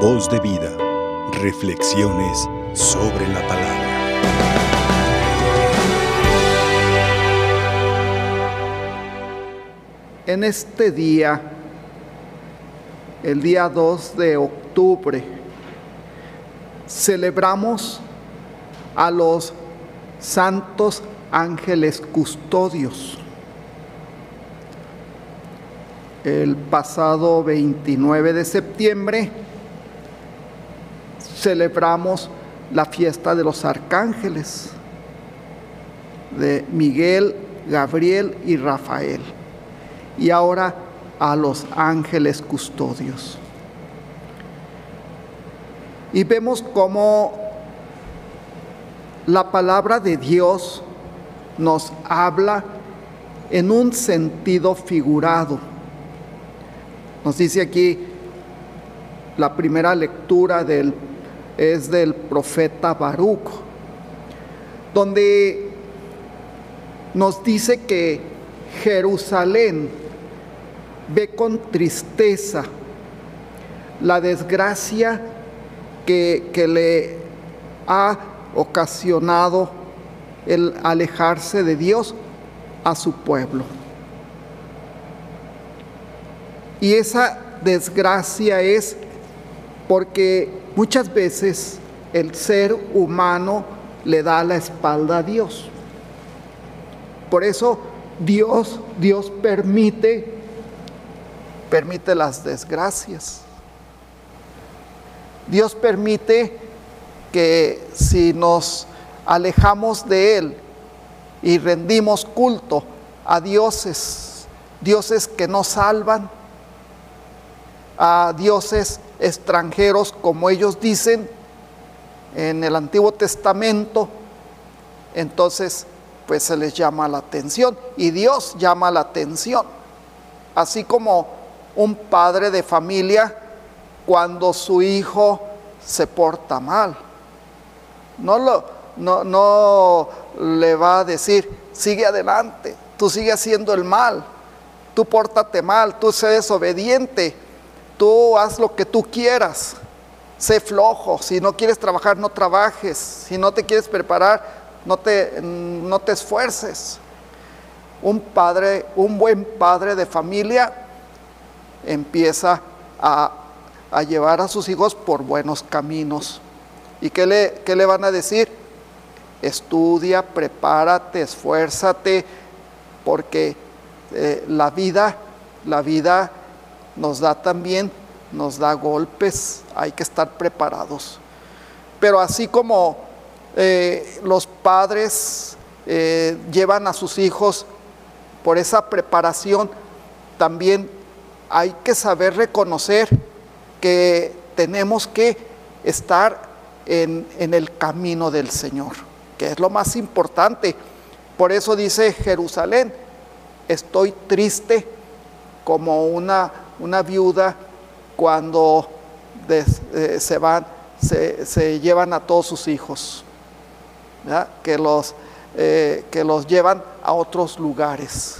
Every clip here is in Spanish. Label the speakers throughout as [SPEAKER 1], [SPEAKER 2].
[SPEAKER 1] Voz de vida. Reflexiones sobre la palabra.
[SPEAKER 2] En este día, el día 2 de octubre, celebramos a los santos ángeles custodios. El pasado 29 de septiembre celebramos la fiesta de los arcángeles, de Miguel, Gabriel y Rafael. Y ahora a los ángeles custodios. Y vemos cómo la palabra de Dios nos habla en un sentido figurado. Nos dice aquí la primera lectura del, es del profeta Baruch, donde nos dice que Jerusalén ve con tristeza la desgracia que, que le ha ocasionado el alejarse de Dios a su pueblo. Y esa desgracia es porque muchas veces el ser humano le da la espalda a Dios. Por eso Dios, Dios permite, permite las desgracias. Dios permite que si nos alejamos de Él y rendimos culto a dioses, dioses que no salvan, a dioses extranjeros, como ellos dicen en el Antiguo Testamento, entonces pues se les llama la atención y Dios llama la atención. Así como un padre de familia cuando su hijo se porta mal. No, lo, no, no le va a decir, sigue adelante, tú sigue haciendo el mal, tú pórtate mal, tú sé desobediente, Tú haz lo que tú quieras. Sé flojo. Si no quieres trabajar, no trabajes. Si no te quieres preparar, no te, no te esfuerces. Un padre, un buen padre de familia empieza a, a llevar a sus hijos por buenos caminos. ¿Y qué le, qué le van a decir? Estudia, prepárate, esfuérzate, porque eh, la vida, la vida nos da también, nos da golpes, hay que estar preparados. Pero así como eh, los padres eh, llevan a sus hijos por esa preparación, también hay que saber reconocer que tenemos que estar en, en, el camino del Señor, que es lo más importante. Por eso dice Jerusalén, estoy triste como una una viuda cuando eh, se van, se, llevan a todos sus hijos, que los, eh, que los llevan a otros lugares.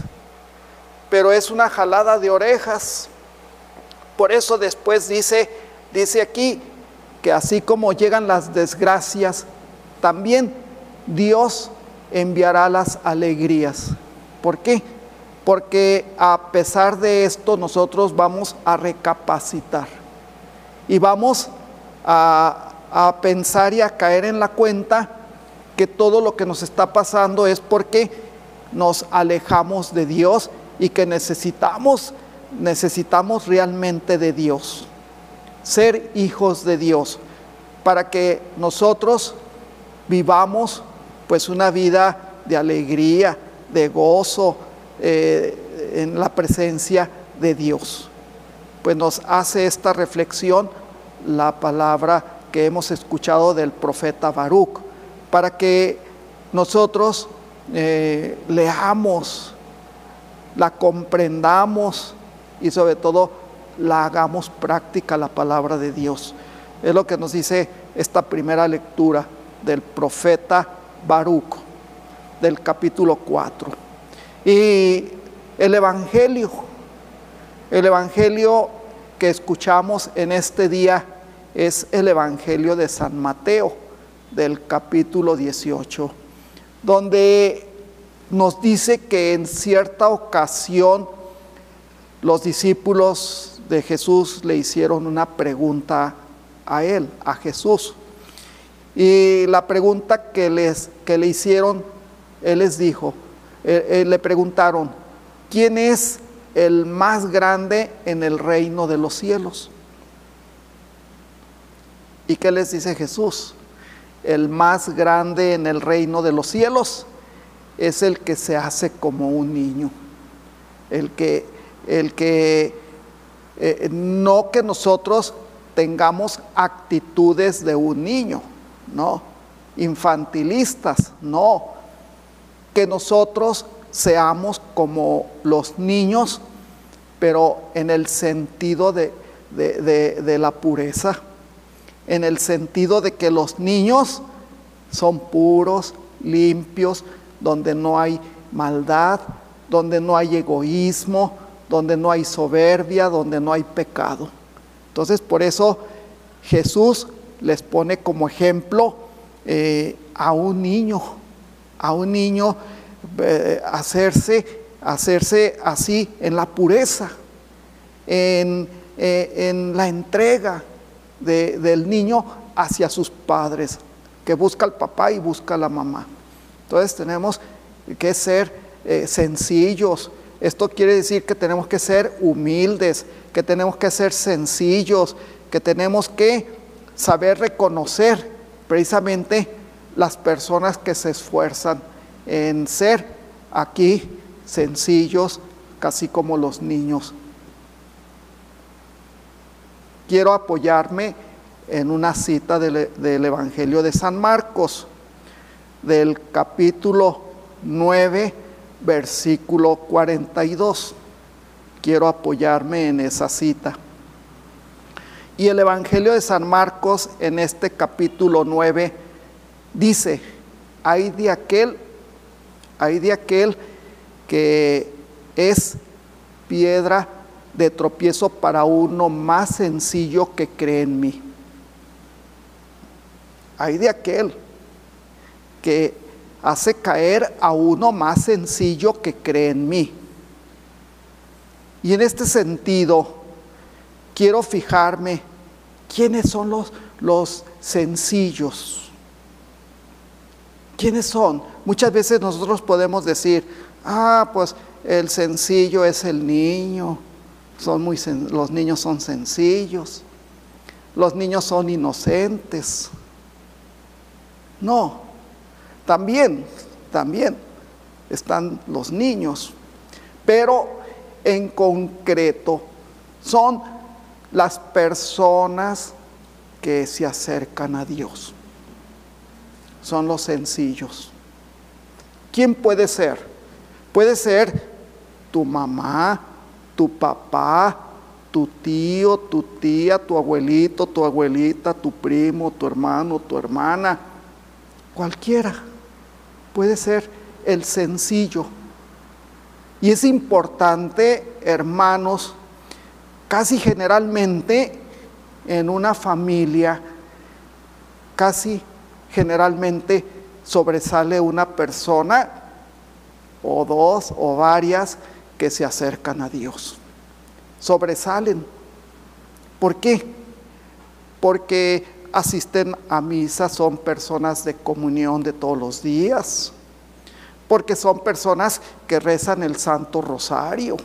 [SPEAKER 2] Pero es una jalada de orejas. Por eso después dice, dice aquí que así como llegan las desgracias, también Dios enviará las alegrías. ¿Por qué? Porque a pesar de esto nosotros vamos a recapacitar y vamos a, pensar y a caer en la cuenta que todo lo que nos está pasando es porque nos alejamos de Dios y que necesitamos, necesitamos realmente de Dios, ser hijos de Dios, para que nosotros vivamos pues una vida de alegría, de gozo, eh, en la presencia de Dios. Pues nos hace esta reflexión la palabra que hemos escuchado del profeta Baruch, para que nosotros eh, leamos, la comprendamos y sobre todo la hagamos práctica la palabra de Dios. Es lo que nos dice esta primera lectura del profeta Baruch, del capítulo 4. Y el Evangelio, el Evangelio que escuchamos en este día es el Evangelio de San Mateo, del capítulo 18, donde nos dice que en cierta ocasión los discípulos de Jesús le hicieron una pregunta a él, a Jesús. Y la pregunta que, les, que le hicieron, él les dijo, eh, eh, le preguntaron, ¿quién es el más grande en el reino de los cielos? ¿Y qué les dice Jesús? El más grande en el reino de los cielos es el que se hace como un niño, el que, el que eh, no que nosotros tengamos actitudes de un niño, no, infantilistas, no, que nosotros seamos como los niños, pero en el sentido de, de la pureza, en el sentido de que los niños son puros, limpios, donde no hay maldad, donde no hay egoísmo, donde no hay soberbia, donde no hay pecado. Entonces, por eso Jesús les pone como ejemplo eh, a un niño, a un niño eh, hacerse, hacerse así en la pureza, en, eh, en la entrega del niño hacia sus padres, que busca al papá y busca a la mamá. Entonces tenemos que ser sencillos. Esto quiere decir que tenemos que ser humildes, que tenemos que ser sencillos, que tenemos que saber reconocer precisamente las personas que se esfuerzan en ser aquí sencillos, casi como los niños. Quiero apoyarme en una cita del, del, Evangelio de San Marcos, del capítulo 9, versículo 42 quiero apoyarme en esa cita. Y el Evangelio de San Marcos en este capítulo 9 dice, hay de aquel, hay de aquel que es piedra de tropiezo para uno más sencillo que cree en mí. Hay de aquel que hace caer a uno más sencillo que cree en mí. Y en este sentido, quiero fijarme quiénes son los, los sencillos. ¿Quiénes son? Muchas veces nosotros podemos decir, ah, pues el sencillo es el niño, son muy los niños son sencillos, los niños son inocentes. No, también, también están los niños, pero en concreto son las personas que se acercan a Dios. Son los sencillos. ¿Quién puede ser? Puede ser tu mamá, tu papá, tu tío, tu tía, tu abuelito, tu abuelita, tu primo, tu hermano, tu hermana, cualquiera. Puede ser el sencillo y es importante, hermanos, casi generalmente en una familia, casi generalmente sobresale una persona o dos o varias que se acercan a Dios. Sobresalen. ¿Por qué? Porque asisten a misa, son personas de comunión de todos los días porque son personas que rezan el Santo Rosario,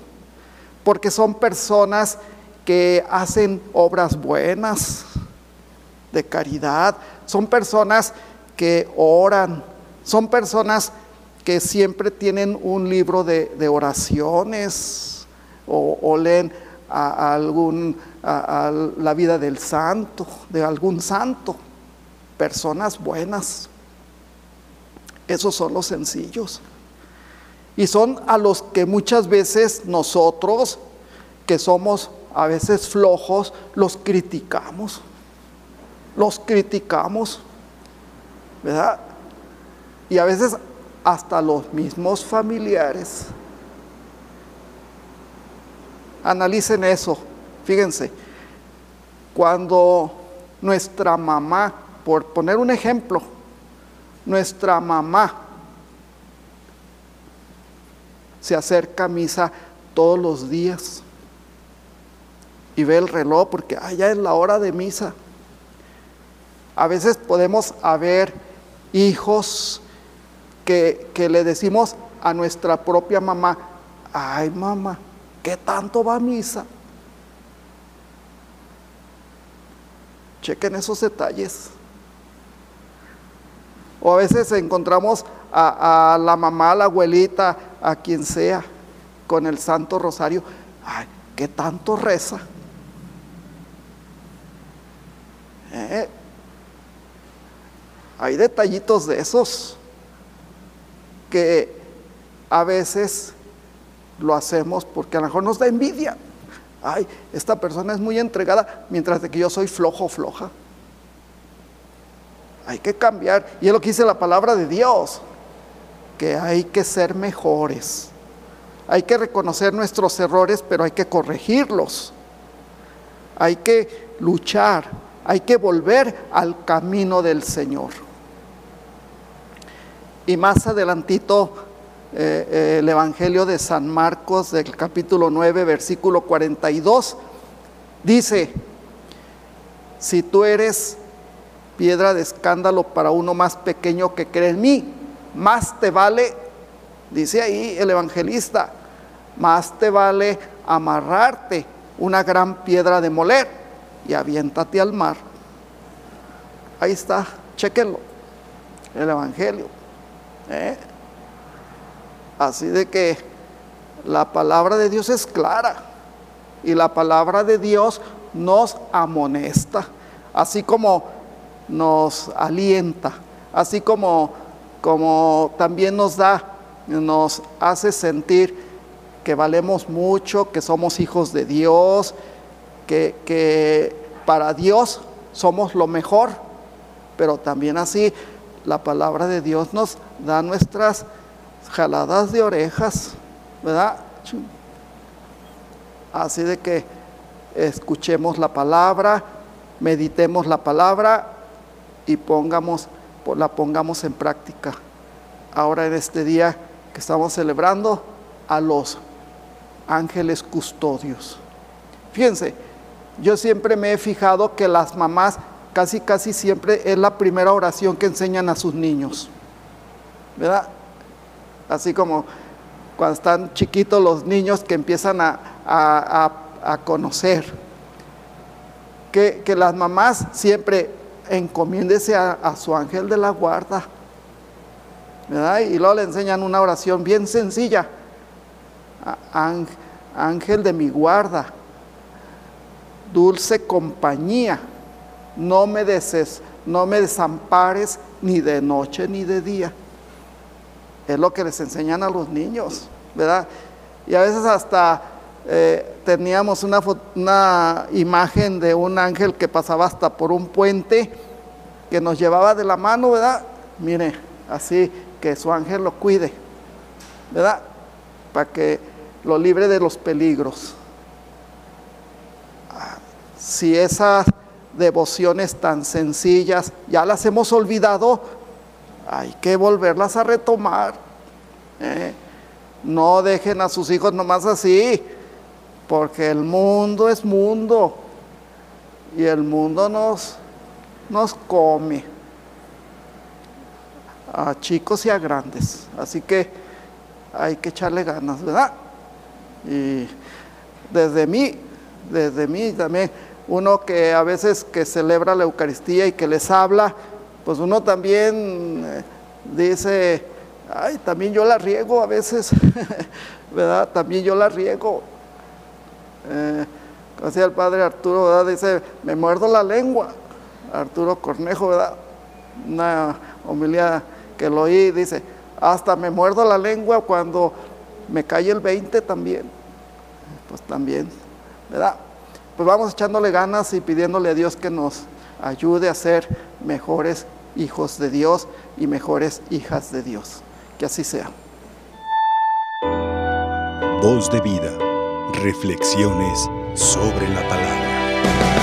[SPEAKER 2] porque son personas que hacen obras buenas de caridad, son personas que oran, son personas que siempre tienen un libro de, oraciones o, leen a, algún, a la vida del santo, de algún santo, personas buenas. Esos son los sencillos. Y son a los que muchas veces nosotros, que somos a veces flojos, los criticamos. Los criticamos. ¿Verdad? Y a veces hasta los mismos familiares. Analicen eso. Fíjense, cuando nuestra mamá, por poner un ejemplo, nuestra mamá se acerca a misa todos los días y ve el reloj porque ya es la hora de misa. A veces podemos haber hijos que, que le decimos a nuestra propia mamá, ay mamá, ¿qué tanto va a misa? Chequen esos detalles. O a veces encontramos a, la mamá, a la abuelita, a quien sea, con el Santo Rosario. Ay, ¿qué tanto reza? ¿Eh? Hay detallitos de esos que a veces lo hacemos porque a lo mejor nos da envidia. Ay, esta persona es muy entregada, mientras que yo soy flojo floja. Hay que cambiar. Y es lo que dice la palabra de Dios, que hay que ser mejores. Hay que reconocer nuestros errores, pero hay que corregirlos. Hay que luchar, hay que volver al camino del Señor. Y más adelantito eh, eh, el Evangelio de San Marcos del capítulo 9, versículo 42, dice, si tú eres piedra de escándalo para uno más pequeño que cree en mí, más te vale, dice ahí el evangelista, más te vale amarrarte una gran piedra de moler y aviéntate al mar. Ahí está, chequenlo, el evangelio. ¿Eh? Así de que la palabra de Dios es clara y la palabra de Dios nos amonesta, así como nos alienta, así como, como también nos da, nos hace sentir que valemos mucho, que somos hijos de Dios, que, que para Dios somos lo mejor, pero también así la palabra de Dios nos da nuestras jaladas de orejas, ¿verdad? Así de que escuchemos la palabra, meditemos la palabra y pongamos, la pongamos en práctica. Ahora en este día que estamos celebrando a los ángeles custodios. Fíjense, yo siempre me he fijado que las mamás casi casi siempre es la primera oración que enseñan a sus niños. ¿Verdad? así como cuando están chiquitos los niños que empiezan a, conocer. Que, las mamás siempre encomiéndese a, su ángel de la guarda. Y luego le enseñan una oración bien sencilla. Ángel de mi guarda, dulce compañía, no me, deses, no me desampares ni de noche ni de día. Es lo que les enseñan a los niños, ¿verdad? Y a veces hasta eh, teníamos una, una imagen de un ángel que pasaba hasta por un puente que nos llevaba de la mano, ¿verdad? Mire, así que su ángel lo cuide, ¿verdad? Para que lo libre de los peligros. Ah, si esas devociones tan sencillas ya las hemos olvidado, hay que volverlas a retomar. ¿eh? No dejen a sus hijos nomás así, porque el mundo es mundo y el mundo nos, nos come a chicos y a grandes. Así que hay que echarle ganas, ¿verdad? Y desde mí, desde mí también, uno que a veces que celebra la Eucaristía y que les habla, pues uno también eh, dice, ay, también yo la riego a veces, ¿verdad? También yo la riego. Eh, decía el padre Arturo, ¿verdad? Dice, me muerdo la lengua. Arturo Cornejo, ¿verdad? Una homilía que lo oí, dice, hasta me muerdo la lengua cuando me cae el 20 también. Pues también, ¿verdad? Pues vamos echándole ganas y pidiéndole a Dios que nos ayude a ser mejores hijos de Dios y mejores hijas de Dios. Que así sea.
[SPEAKER 1] Voz de vida. Reflexiones sobre la palabra.